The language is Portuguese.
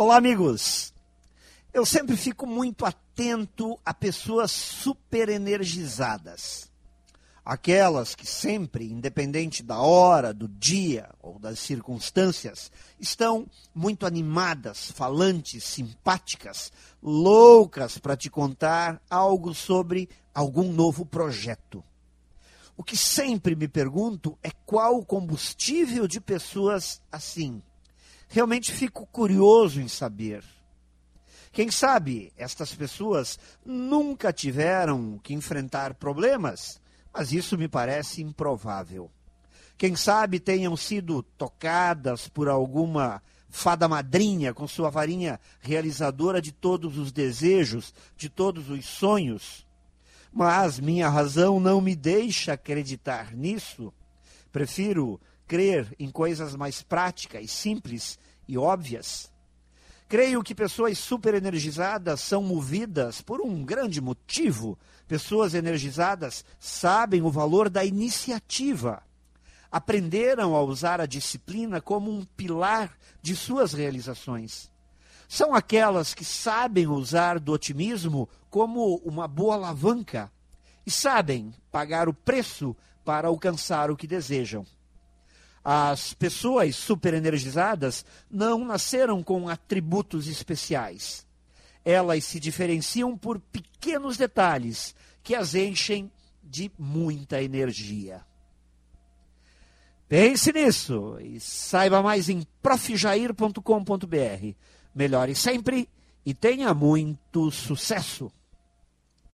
Olá, amigos! Eu sempre fico muito atento a pessoas super energizadas. Aquelas que sempre, independente da hora, do dia ou das circunstâncias, estão muito animadas, falantes, simpáticas, loucas para te contar algo sobre algum novo projeto. O que sempre me pergunto é qual o combustível de pessoas assim. Realmente fico curioso em saber. Quem sabe estas pessoas nunca tiveram que enfrentar problemas, mas isso me parece improvável. Quem sabe tenham sido tocadas por alguma fada madrinha com sua varinha realizadora de todos os desejos, de todos os sonhos mas minha razão não me deixa acreditar nisso. Prefiro crer em coisas mais práticas, simples e óbvias. Creio que pessoas superenergizadas são movidas por um grande motivo. Pessoas energizadas sabem o valor da iniciativa. Aprenderam a usar a disciplina como um pilar de suas realizações são aquelas que sabem usar do otimismo como uma boa alavanca e sabem pagar o preço para alcançar o que desejam. As pessoas superenergizadas não nasceram com atributos especiais. Elas se diferenciam por pequenos detalhes que as enchem de muita energia. Pense nisso e saiba mais em profjair.com.br. Melhore sempre e tenha muito sucesso!